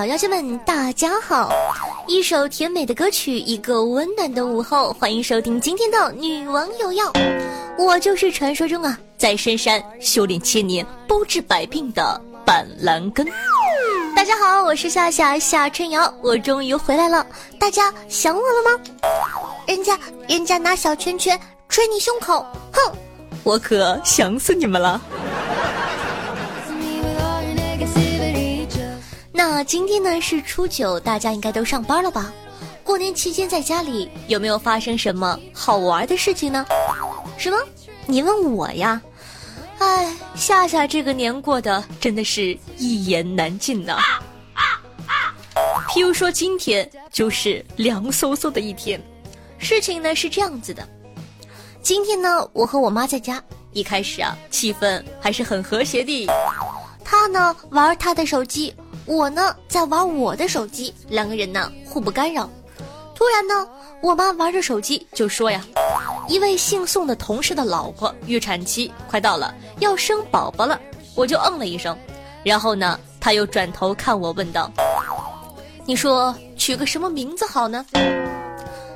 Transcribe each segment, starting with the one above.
小妖精们，大家好！一首甜美的歌曲，一个温暖的午后，欢迎收听今天的女王有药。我就是传说中啊，在深山修炼千年、包治百病的板蓝根。大家好，我是夏夏夏春瑶，我终于回来了，大家想我了吗？人家人家拿小拳拳捶你胸口，哼，我可想死你们了。那今天呢是初九，大家应该都上班了吧？过年期间在家里有没有发生什么好玩的事情呢？什么？你问我呀？哎，夏夏这个年过得真的是一言难尽呐。譬如说今天就是凉飕飕的一天，事情呢是这样子的。今天呢，我和我妈在家，一开始啊，气氛还是很和谐的。她呢玩她的手机。我呢在玩我的手机，两个人呢互不干扰。突然呢，我妈玩着手机就说呀：“一位姓宋的同事的老婆预产期快到了，要生宝宝了。”我就嗯了一声，然后呢，他又转头看我问道：“你说取个什么名字好呢？”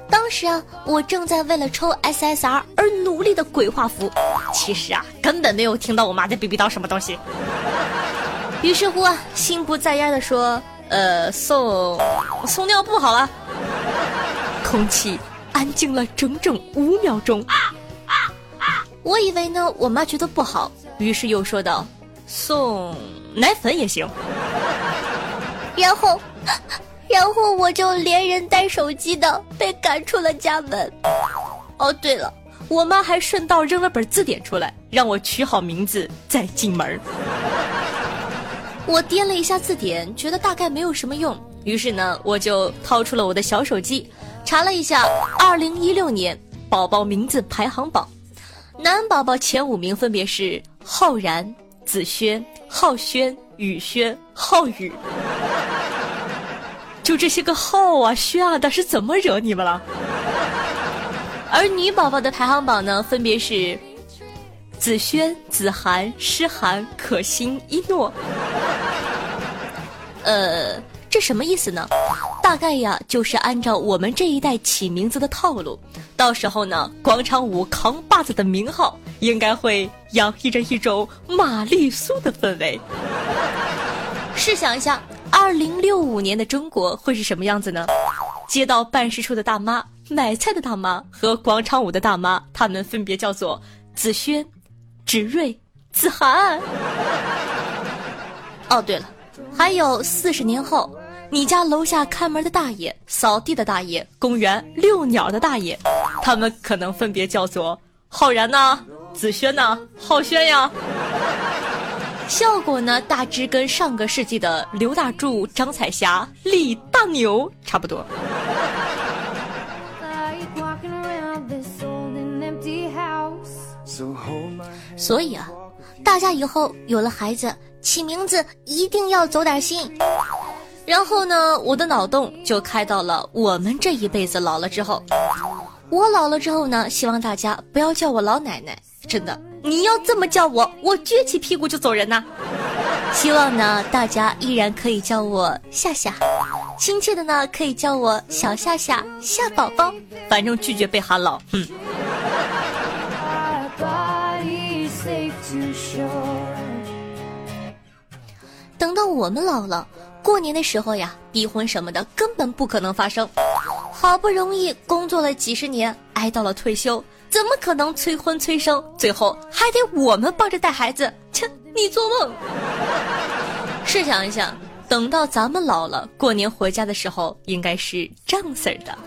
当时啊，我正在为了抽 SSR 而努力的鬼画符，其实啊，根本没有听到我妈在逼逼叨什么东西。于是乎啊，心不在焉的说：“呃，送送尿布好了。”空气安静了整整五秒钟。我以为呢，我妈觉得不好，于是又说道：“送奶粉也行。”然后，然后我就连人带手机的被赶出了家门。哦，对了，我妈还顺道扔了本字典出来，让我取好名字再进门。我掂了一下字典，觉得大概没有什么用，于是呢，我就掏出了我的小手机，查了一下二零一六年宝宝名字排行榜，男宝宝前五名分别是浩然、子轩、浩轩、宇轩、浩宇，就这些个浩啊、轩啊的，是怎么惹你们了？而女宝宝的排行榜呢，分别是子轩、子涵、诗涵、可心、一诺。呃，这什么意思呢？大概呀，就是按照我们这一代起名字的套路，到时候呢，广场舞扛把子的名号应该会洋溢着一种玛丽苏的氛围。试想一下，二零六五年的中国会是什么样子呢？街道办事处的大妈、买菜的大妈和广场舞的大妈，他们分别叫做子轩、芷睿、子涵。哦，对了。还有四十年后，你家楼下看门的大爷、扫地的大爷、公园遛鸟的大爷，他们可能分别叫做浩然呐、子轩呐、浩轩呀。效果呢，大致跟上个世纪的刘大柱、张彩霞、李大牛差不多。所以啊，大家以后有了孩子。起名字一定要走点心，然后呢，我的脑洞就开到了我们这一辈子老了之后，我老了之后呢，希望大家不要叫我老奶奶，真的，你要这么叫我，我撅起屁股就走人呐。希望呢，大家依然可以叫我夏夏，亲切的呢，可以叫我小夏夏夏宝宝，反正拒绝被喊老，嗯。等到我们老了，过年的时候呀，逼婚什么的根本不可能发生。好不容易工作了几十年，挨到了退休，怎么可能催婚催生？最后还得我们帮着带孩子？切，你做梦！试想一下，等到咱们老了，过年回家的时候，应该是这样式的。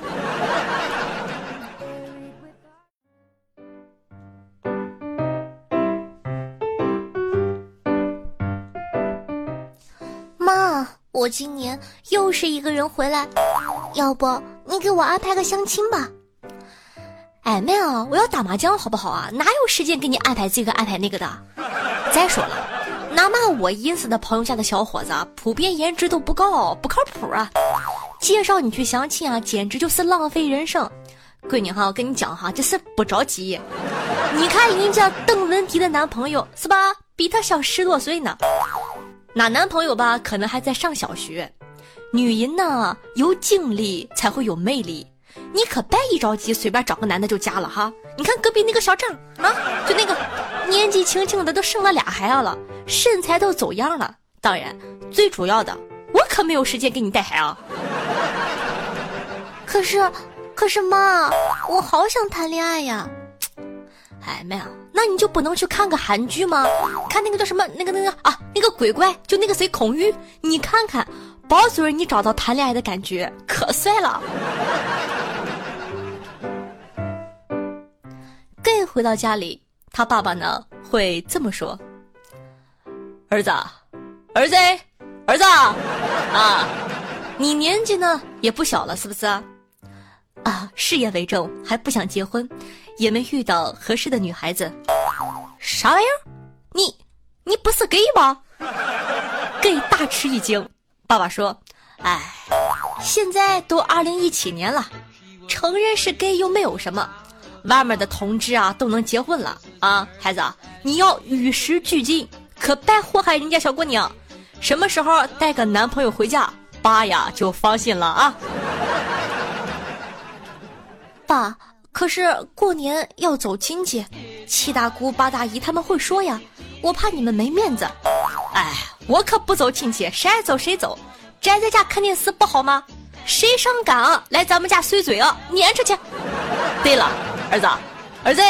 今年又是一个人回来，要不你给我安排个相亲吧？哎妹啊，我要打麻将好不好啊？哪有时间给你安排这个安排那个的？再说了，哪怕我认识的朋友家的小伙子，普遍颜值都不高，不靠谱啊！介绍你去相亲啊，简直就是浪费人生。闺女哈，我跟你讲哈，这是不着急。你看人家邓文迪的男朋友是吧？比她小十多岁呢。那男朋友吧，可能还在上小学。女人呢，有经历才会有魅力。你可别一着急随便找个男的就嫁了哈。你看隔壁那个小张啊，就那个年纪轻轻的都生了俩孩子了，身材都走样了。当然，最主要的，我可没有时间给你带孩啊。可是，可是妈，我好想谈恋爱呀。哎妹啊，那你就不能去看个韩剧吗？看那个叫什么那个那个啊，那个鬼怪，就那个谁孔玉，你看看，保准你找到谈恋爱的感觉，可帅了。gay 回到家里，他爸爸呢会这么说：“儿子，儿子，儿子啊，你年纪呢也不小了，是不是？啊，事业为重，还不想结婚。”也没遇到合适的女孩子，啥玩意儿？你你不是 gay 吗 gay 大吃一惊。爸爸说：“哎，现在都二零一七年了，承认是 gay 又没有什么，外面的同志啊都能结婚了啊，孩子，你要与时俱进，可别祸害人家小姑娘。什么时候带个男朋友回家，爸呀就放心了啊。”爸。可是过年要走亲戚，七大姑八大姨他们会说呀，我怕你们没面子。哎，我可不走亲戚，谁爱走谁走，宅在家看电视不好吗？谁上赶啊？来咱们家碎嘴啊，撵出去。对了，儿子，儿子，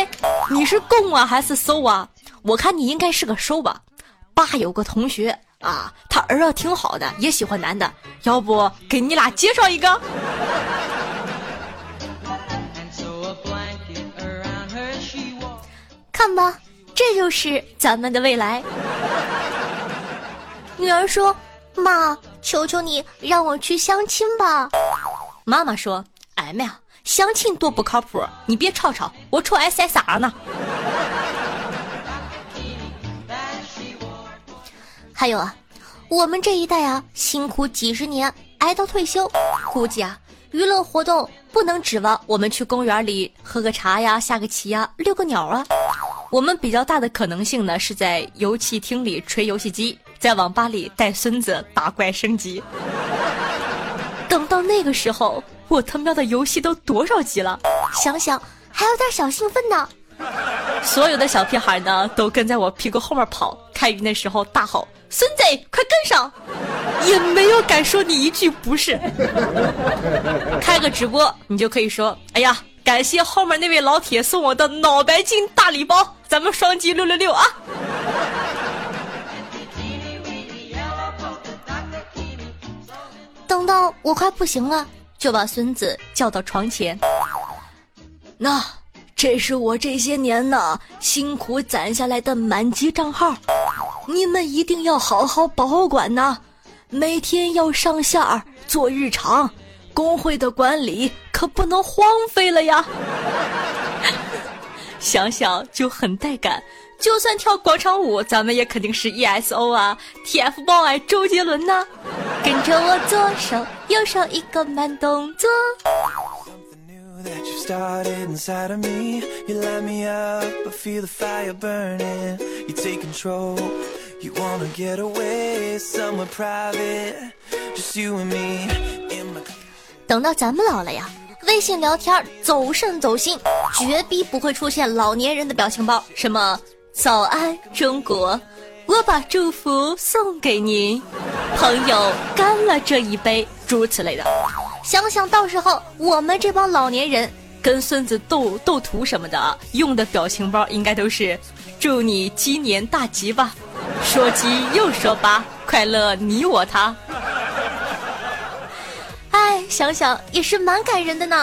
你是攻啊还是受啊？我看你应该是个受吧。爸有个同学啊，他儿子挺好的，也喜欢男的，要不给你俩介绍一个？看吧，这就是咱们的未来。女儿说：“妈，求求你让我去相亲吧。”妈妈说：“哎妈呀，相亲多不靠谱，你别吵吵，我出 SSR 呢？”还有啊，我们这一代啊，辛苦几十年，挨到退休，估计啊，娱乐活动不能指望我们去公园里喝个茶呀、下个棋呀、遛个鸟啊。我们比较大的可能性呢，是在游戏厅里吹游戏机，在网吧里带孙子打怪升级。等到那个时候，我他喵的游戏都多少级了？想想还有点小兴奋呢。所有的小屁孩呢，都跟在我屁股后面跑，开鱼的时候大吼：“孙子，快跟上！”也没有敢说你一句不是。开个直播，你就可以说：“哎呀。”感谢后面那位老铁送我的脑白金大礼包，咱们双击六六六啊！等到我快不行了，就把孙子叫到床前。那这是我这些年呢辛苦攒下来的满级账号，你们一定要好好保管呐，每天要上线做日常。工会的管理可不能荒废了呀！想想就很带感，就算跳广场舞，咱们也肯定是 ESO 啊，TFBOYS 周杰伦呐！跟着我左手右手一个慢动作。等到咱们老了呀，微信聊天走肾走心，绝逼不会出现老年人的表情包，什么早安中国，我把祝福送给您，朋友干了这一杯，诸如此类的。想想到时候我们这帮老年人跟孙子斗斗图什么的，用的表情包应该都是祝你鸡年大吉吧，说鸡又说八，快乐你我他。想想也是蛮感人的呢。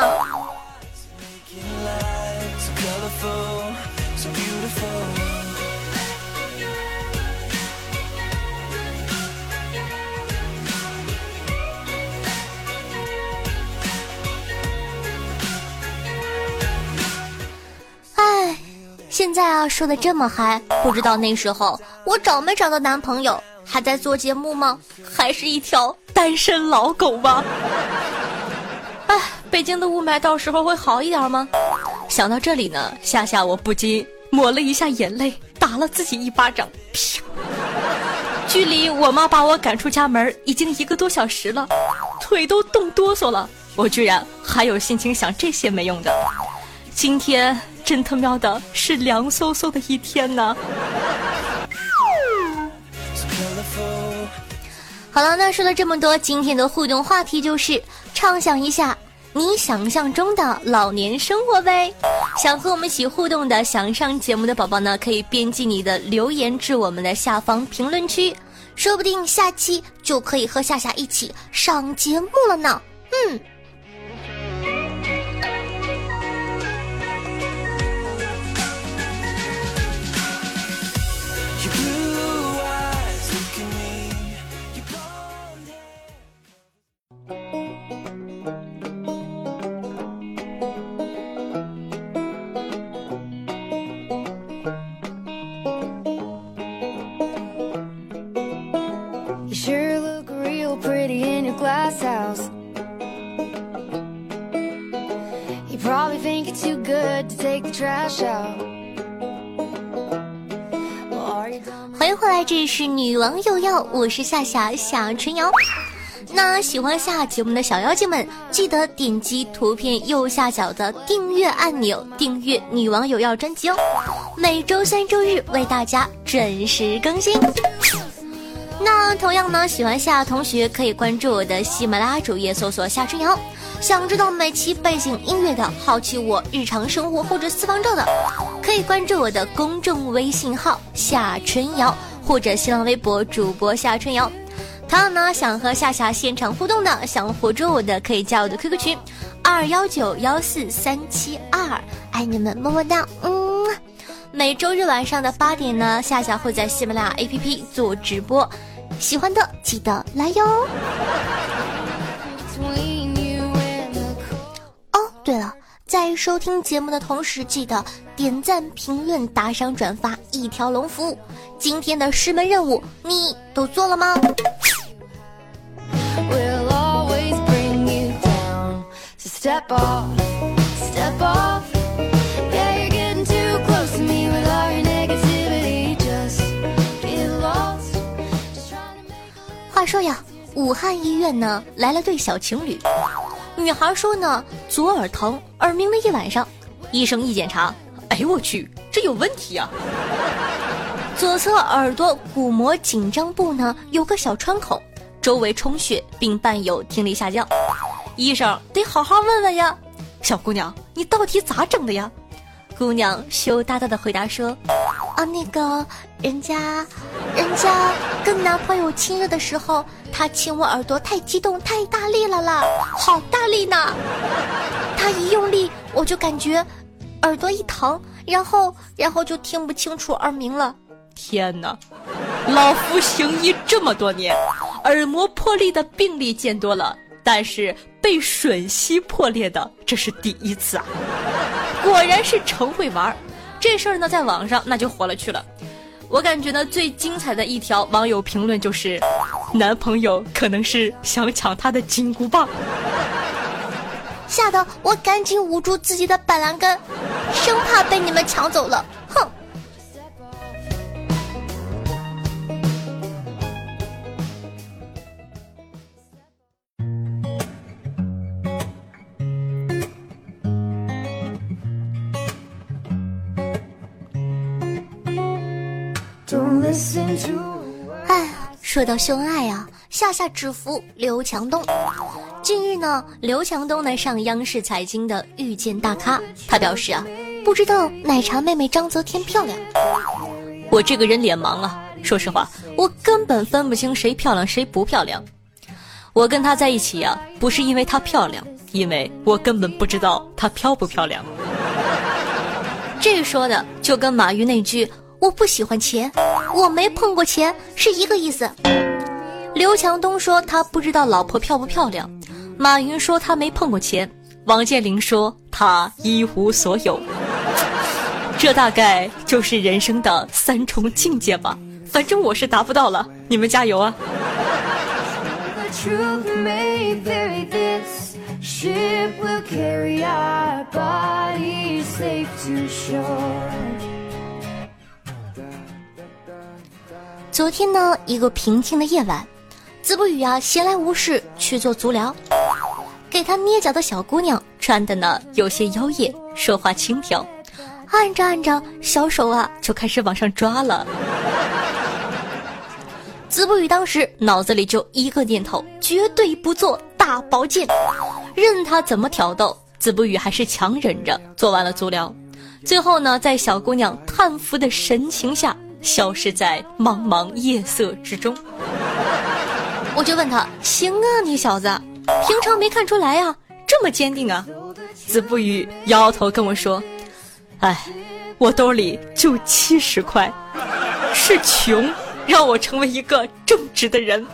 哎，现在啊说的这么嗨，不知道那时候我找没找到男朋友。还在做节目吗？还是一条单身老狗吗？北京的雾霾到时候会好一点吗？想到这里呢，夏夏我不禁抹了一下眼泪，打了自己一巴掌。距离我妈把我赶出家门已经一个多小时了，腿都冻哆嗦了，我居然还有心情想这些没用的。今天真他喵的是凉飕飕的一天呢。好了，那说了这么多，今天的互动话题就是畅想一下你想象中的老年生活呗。想和我们一起互动的，想上节目的宝宝呢，可以编辑你的留言至我们的下方评论区，说不定下期就可以和夏夏一起上节目了呢。嗯。欢迎回来，这里是女王有药，我是夏夏夏春瑶。那喜欢下节目的小妖精们，记得点击图片右下角的订阅按钮，订阅女王有药专辑哦。每周三、周日为大家准时更新。那同样呢，喜欢夏同学可以关注我的喜马拉雅主页，搜索夏春瑶。想知道每期背景音乐的，好奇我日常生活或者私房照的，可以关注我的公众微信号夏春瑶，或者新浪微博主播夏春瑶。同样呢，想和夏夏现场互动的，想活捉我的，可以加我的 QQ 群二幺九幺四三七二，爱你们么么哒，嗯。每周日晚上的八点呢，夏夏会在喜马拉雅 APP 做直播，喜欢的记得来哟。哦对了在收听节目的同时记得点赞评论打赏转发一条龙服务。今天的师门任务你都做了吗？We'll always bring you down. So step up step up. 说呀，武汉医院呢来了对小情侣。女孩说呢，左耳疼，耳鸣了一晚上。医生一检查，哎呦我去，这有问题啊！左侧耳朵鼓膜紧张部呢有个小穿孔，周围充血并伴有听力下降。医生得好好问问呀，小姑娘，你到底咋整的呀？姑娘羞答答的回答说：“啊，那个人家，人家跟男朋友亲热的时候，他亲我耳朵太激动太大力了啦，好大力呢！他一用力，我就感觉耳朵一疼，然后然后就听不清楚耳鸣了。天哪，老夫行医这么多年，耳膜破裂的病例见多了，但是被吮吸破裂的这是第一次啊！”果然是成会玩儿，这事儿呢，在网上那就火了去了。我感觉呢，最精彩的一条网友评论就是：男朋友可能是想抢她的金箍棒，吓得我赶紧捂住自己的板蓝根，生怕被你们抢走了。哼。哎，说到秀恩爱啊，夏夏只服刘强东。近日呢，刘强东呢上央视财经的《遇见大咖》，他表示啊，不知道奶茶妹妹张泽天漂亮。我这个人脸盲啊，说实话，我根本分不清谁漂亮谁不漂亮。我跟她在一起呀，不是因为她漂亮，因为我根本不知道她漂不漂亮。这说的就跟马云那句。我不喜欢钱，我没碰过钱是一个意思。刘强东说他不知道老婆漂不漂亮，马云说他没碰过钱，王健林说他一无所有。这大概就是人生的三重境界吧。反正我是达不到了，你们加油啊！昨天呢，一个平静的夜晚，子不语啊闲来无事去做足疗，给他捏脚的小姑娘穿的呢有些妖艳，说话轻佻，按着按着，小手啊就开始往上抓了。子不语当时脑子里就一个念头，绝对不做大保健，任他怎么挑逗，子不语还是强忍着做完了足疗，最后呢，在小姑娘叹服的神情下。消失在茫茫夜色之中，我就问他：“行啊，你小子，平常没看出来呀，这么坚定啊？”子不语摇摇头跟我说：“哎，我兜里就七十块，是穷让我成为一个正直的人。”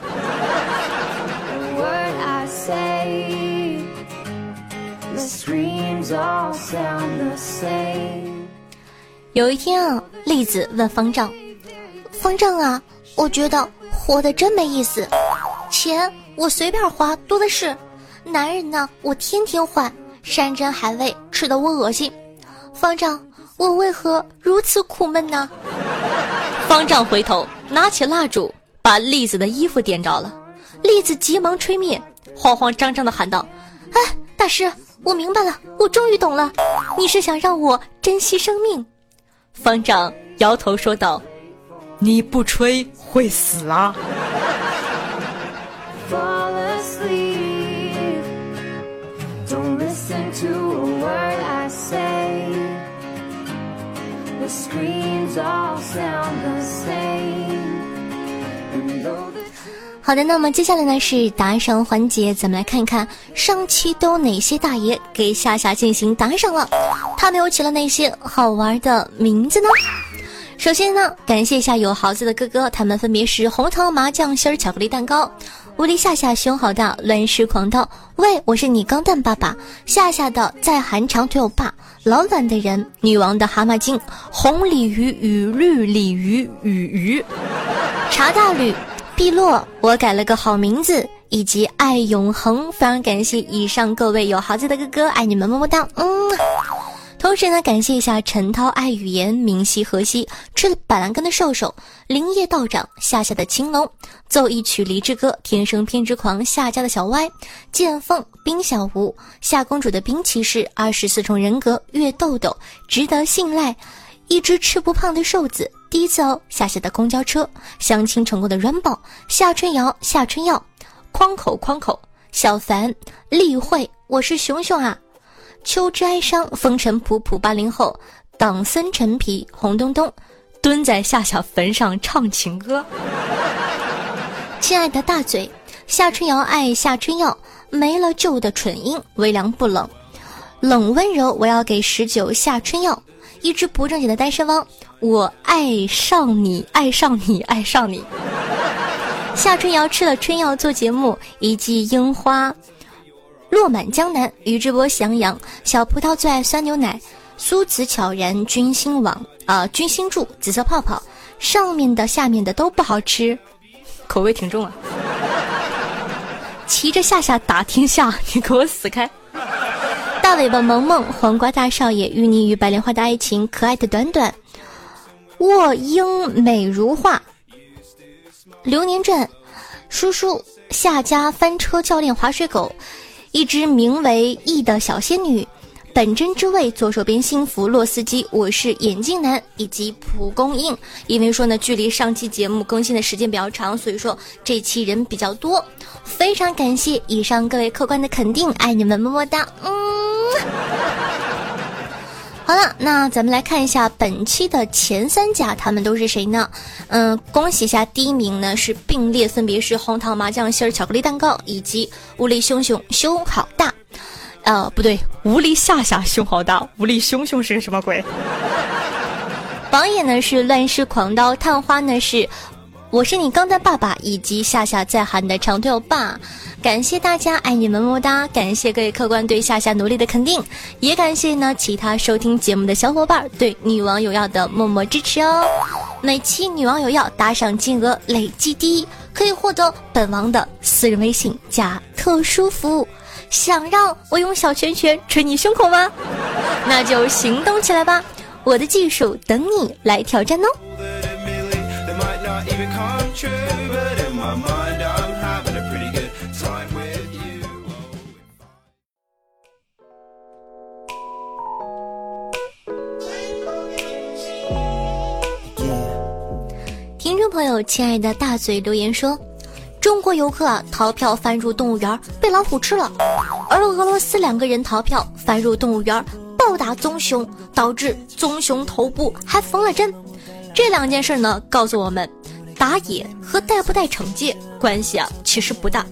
有一天啊，栗子问方丈：“方丈啊，我觉得活得真没意思，钱我随便花多的是，男人呢我天天换，山珍海味吃的我恶心。方丈，我为何如此苦闷呢？”方丈回头拿起蜡烛，把栗子的衣服点着了，栗子急忙吹灭，慌慌张张的喊道：“哎，大师，我明白了，我终于懂了，你是想让我珍惜生命。”方丈摇头说道：“你不吹会死啊！”好的，那么接下来呢是打赏环节，咱们来看一看上期都有哪些大爷给夏夏进行打赏了，他们又起了哪些好玩的名字呢？首先呢，感谢一下有豪子的哥哥，他们分别是红糖麻酱心儿巧克力蛋糕、无敌夏夏胸好大、乱世狂刀。喂，我是你钢蛋爸爸，夏夏的在韩长腿欧巴、老懒的人、女王的蛤蟆精、红鲤鱼与绿鲤鱼与鱼、茶大吕。碧落，我改了个好名字，以及爱永恒，非常感谢以上各位有豪子的哥哥，爱你们么么哒，嗯。同时呢，感谢一下陈涛爱语言，明晰河西吃了板蓝根的瘦瘦，林业道长夏夏的青龙，奏一曲离之歌，天生偏执狂夏家的小歪，剑凤冰小吴夏公主的冰骑士，二十四重人格月豆豆值得信赖，一只吃不胖的瘦子。第一次哦，下下的公交车相亲成功的 Rainbow，夏春瑶夏春耀，框口框口小凡例会，我是熊熊啊，秋之哀伤风尘仆仆八零后党参陈皮红咚咚蹲在夏夏坟上唱情歌，亲爱的大嘴夏春瑶爱夏春耀没了旧的蠢音微凉不冷。冷温柔我要给十九夏春耀一只不正经的单身汪。我爱上你，爱上你，爱上你。夏春瑶吃了春药做节目，一季樱花落满江南。于志波翔阳，小葡萄最爱酸牛奶。苏子悄然，君心网啊，君心柱，紫色泡泡，上面的下面的都不好吃，口味挺重啊。骑着夏夏打天下，你给我死开！大尾巴萌萌，黄瓜大少爷，淤泥与白莲花的爱情，可爱的短短。卧英美如画，流年传，叔叔夏家翻车教练滑水狗，一只名为易的小仙女，本真之味左手边幸福洛斯基，我是眼镜男以及蒲公英。因为说呢，距离上期节目更新的时间比较长，所以说这期人比较多。非常感谢以上各位客官的肯定，爱你们么么哒，嗯。好了，那咱们来看一下本期的前三甲，他们都是谁呢？嗯，恭喜一下，第一名呢是并列，分别是红糖麻酱馅儿巧克力蛋糕以及无力熊熊胸好大。呃，不对，无力夏夏胸好大，无力熊熊是个什么鬼？榜眼呢是乱世狂刀，探花呢是我是你刚的爸爸，以及夏夏在喊的长腿欧巴。感谢大家，爱你们么么哒！感谢各位客官对夏夏努力的肯定，也感谢呢其他收听节目的小伙伴对女王有药的默默支持哦。每期女王有药打赏金额累计第一，可以获得本王的私人微信加特殊服务。想让我用小拳拳捶你胸口吗？那就行动起来吧！我的技术等你来挑战哦。听众朋友，亲爱的大嘴留言说，中国游客啊逃票翻入动物园被老虎吃了，而俄罗斯两个人逃票翻入动物园暴打棕熊，导致棕熊头部还缝了针。这两件事呢，告诉我们，打野和带不带惩戒关系啊其实不大，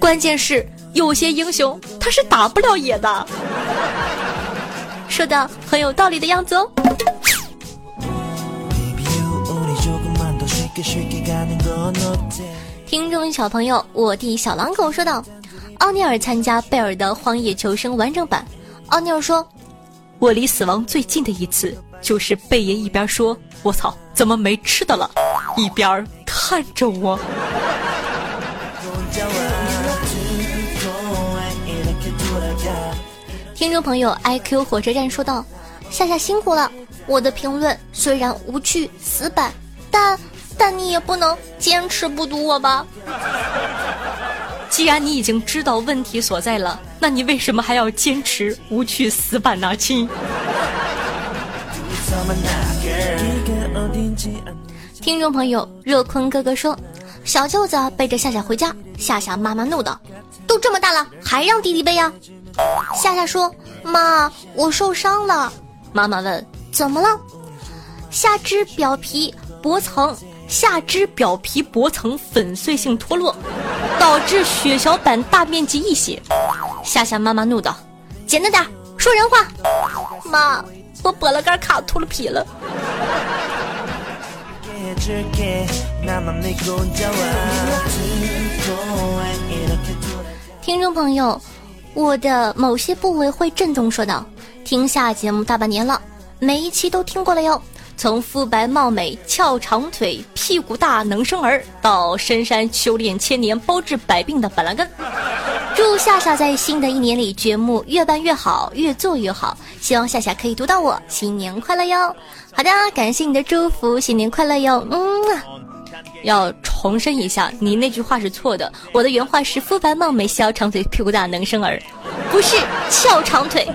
关键是有些英雄他是打不了野的。说的很有道理的样子哦。听众小朋友，我弟小狼狗说道：“奥尼尔参加贝尔的《荒野求生》完整版。”奥尼尔说：“我离死亡最近的一次，就是贝爷一边说‘我操，怎么没吃的了’，一边看着我。”听众朋友，IQ 火车站说道：“夏夏辛苦了，我的评论虽然无趣死板，但……”但你也不能坚持不读我吧？既然你已经知道问题所在了，那你为什么还要坚持无趣死板呢，亲？听众朋友若坤哥哥说，小舅子背着夏夏回家，夏夏妈妈怒道：“都这么大了，还让弟弟背呀？”夏夏说：“妈，我受伤了。”妈妈问：“怎么了？”下肢表皮薄层。下肢表皮薄层粉碎性脱落，导致血小板大面积溢血。夏夏妈妈怒道：“简单点，说人话。”妈，我剥了根卡秃了皮了。听众朋友，我的某些部位会震动，说道：“听下节目大半年了，每一期都听过了哟。”从肤白貌美、翘长腿、屁股大能生儿，到深山修炼千年、包治百病的板蓝根。祝夏夏在新的一年里节目越办越好，越做越好。希望夏夏可以读到我，新年快乐哟！好的，感谢你的祝福，新年快乐哟！嗯。要重申一下，你那句话是错的。我的原话是：肤白貌美、小长腿、屁股大能生儿，不是翘长腿。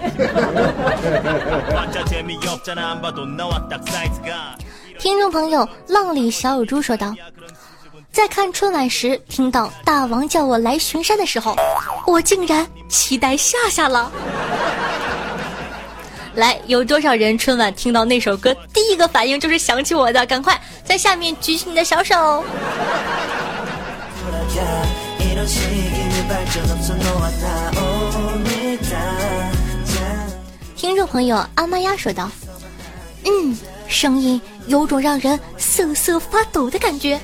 听众朋友，浪里小乳猪说道：“在看春晚时，听到大王叫我来巡山的时候，我竟然期待夏夏了。”来，有多少人春晚听到那首歌，第一个反应就是想起我的？赶快在下面举起你的小手。听众朋友，阿妈呀说道：“嗯，声音有种让人瑟瑟发抖的感觉，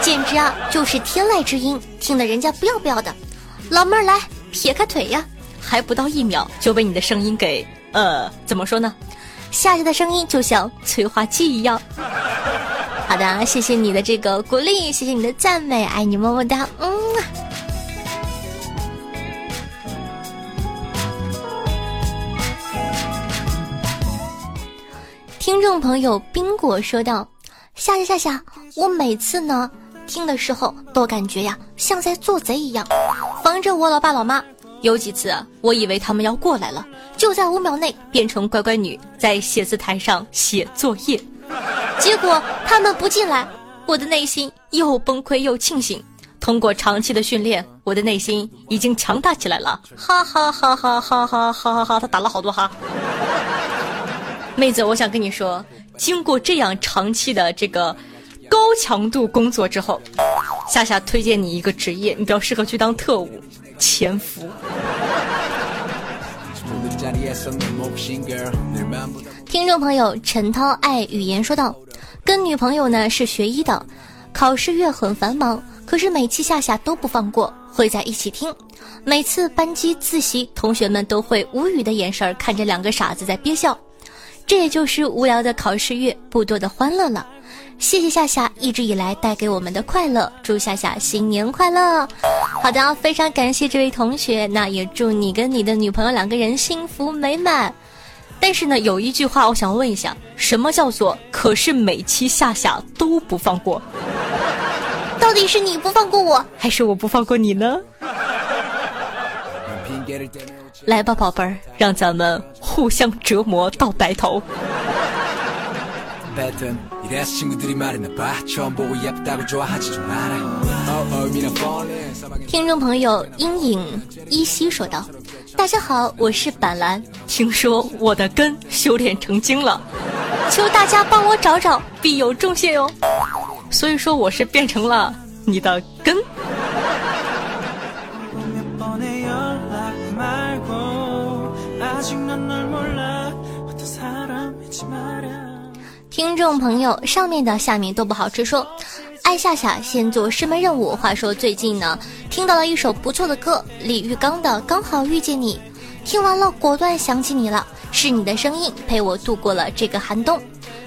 简直啊就是天籁之音，听得人家不要不要的。老妹儿来，撇开腿呀，还不到一秒就被你的声音给。”呃，怎么说呢？夏夏的声音就像催化剂一样。好的，谢谢你的这个鼓励，谢谢你的赞美，爱你么么哒，嗯。听众朋友冰果说道：“夏夏夏夏，我每次呢听的时候都感觉呀像在做贼一样，防着我老爸老妈。”有几次，我以为他们要过来了，就在五秒内变成乖乖女，在写字台上写作业。结果他们不进来，我的内心又崩溃又庆幸。通过长期的训练，我的内心已经强大起来了。哈哈哈哈哈哈哈哈哈！他打了好多哈。妹子，我想跟你说，经过这样长期的这个高强度工作之后，夏夏推荐你一个职业，你比较适合去当特务。潜伏。听众朋友陈涛爱语言说道：“跟女朋友呢是学医的，考试月很繁忙，可是每期夏夏都不放过，会在一起听。每次班级自习，同学们都会无语的眼神看着两个傻子在憋笑。这也就是无聊的考试月不多的欢乐了。”谢谢夏夏一直以来带给我们的快乐，祝夏夏新年快乐！好的，非常感谢这位同学，那也祝你跟你的女朋友两个人幸福美满。但是呢，有一句话我想问一下，什么叫做可是每期夏夏都不放过？到底是你不放过我，还是我不放过你呢？来吧，宝贝儿，让咱们互相折磨到白头。听众朋友，阴影依稀说道：“大家好，我是板蓝，听说我的根修炼成精了，求大家帮我找找，必有重谢哟。所以说，我是变成了你的根。”听众朋友，上面的下面都不好吃。说，爱夏夏先做师门任务。话说最近呢，听到了一首不错的歌，李玉刚的《刚好遇见你》，听完了果断想起你了，是你的声音陪我度过了这个寒冬，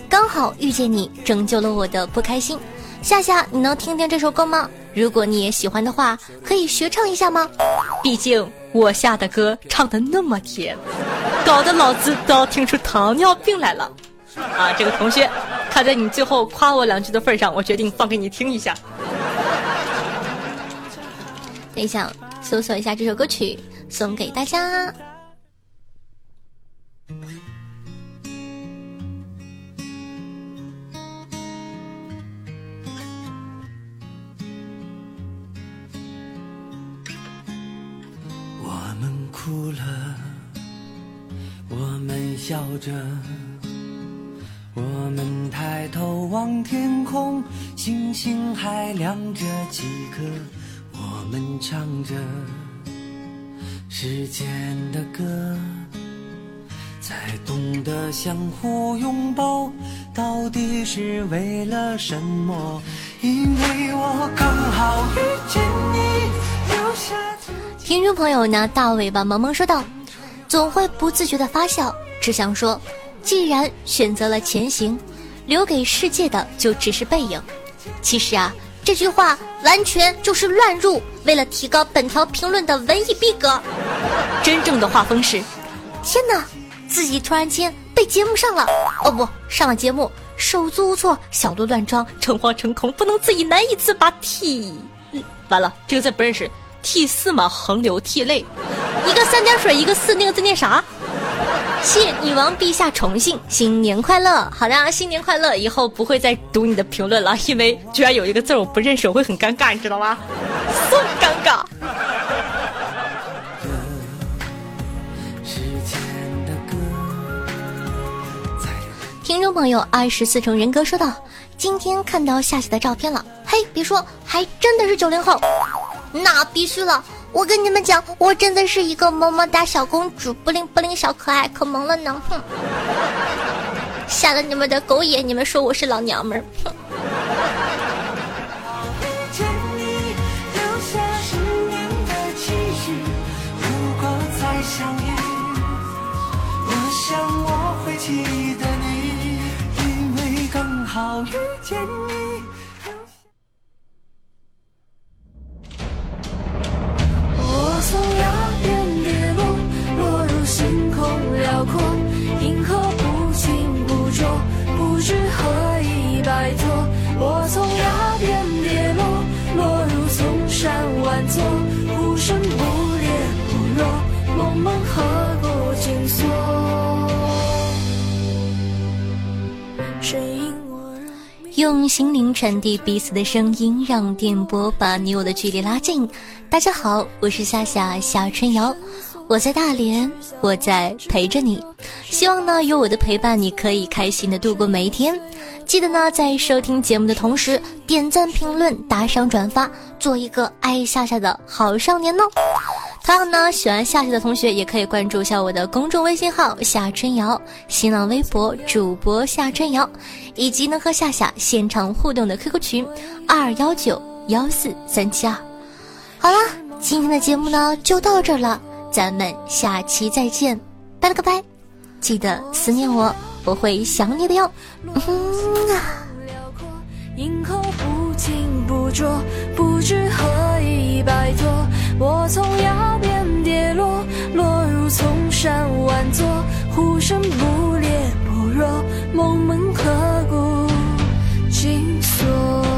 刚好遇见你，拯救了我的不开心。夏夏，你能听听这首歌吗？如果你也喜欢的话，可以学唱一下吗？毕竟我下的歌唱的那么甜，搞得老子都要听出糖尿病来了。啊，这个同学，看在你最后夸我两句的份上，我决定放给你听一下。等一下，搜索一下这首歌曲，送给大家。我们哭了，我们笑着。我们抬头望天空，星星还亮着几颗。我们唱着时间的歌，才懂得相互拥抱，到底是为了什么？因为我刚好遇见你。留下。听众朋友呢，大尾巴萌萌说道：“总会不自觉的发笑，只想说。”既然选择了前行，留给世界的就只是背影。其实啊，这句话完全就是乱入，为了提高本条评论的文艺逼格。真正的画风是：天哪，自己突然间被节目上了，哦不，上了节目，手足无措，小鹿乱撞，诚惶诚恐，不能自己难以自拔 T，完了，这个字不认识，T 四嘛，横流涕泪，一个三点水，一个四，那个字念啥？谢女王陛下宠幸，新年快乐！好的，新年快乐！以后不会再读你的评论了，因为居然有一个字我不认识，我会很尴尬，你知道吗？so 尴尬。听众朋友，二十四重人格说道：“今天看到夏夏的照片了，嘿，别说，还真的是九零后，那必须了。”我跟你们讲，我真的是一个么么哒小公主，不灵不灵小可爱，可萌了呢！哼，瞎了你们的狗眼，你们说我是老娘们儿？哼。用传递彼此的声音，让电波把你我的距离拉近。大家好，我是夏夏夏春瑶，我在大连，我在陪着你。希望呢，有我的陪伴，你可以开心的度过每一天。记得呢，在收听节目的同时，点赞、评论、打赏、转发，做一个爱夏夏的好少年哦。当然呢，喜欢夏夏的同学也可以关注一下我的公众微信号夏春瑶、新浪微博主播夏春瑶，以及能和夏夏现场互动的 QQ 群二幺九幺四三七二。好啦，今天的节目呢就到这儿了，咱们下期再见，拜了个拜，记得思念我，我会想你的哟。嗯啊。不清不浊，不知何以摆脱。我从崖边跌落落入丛山万座呼声不烈不弱梦门何故紧锁。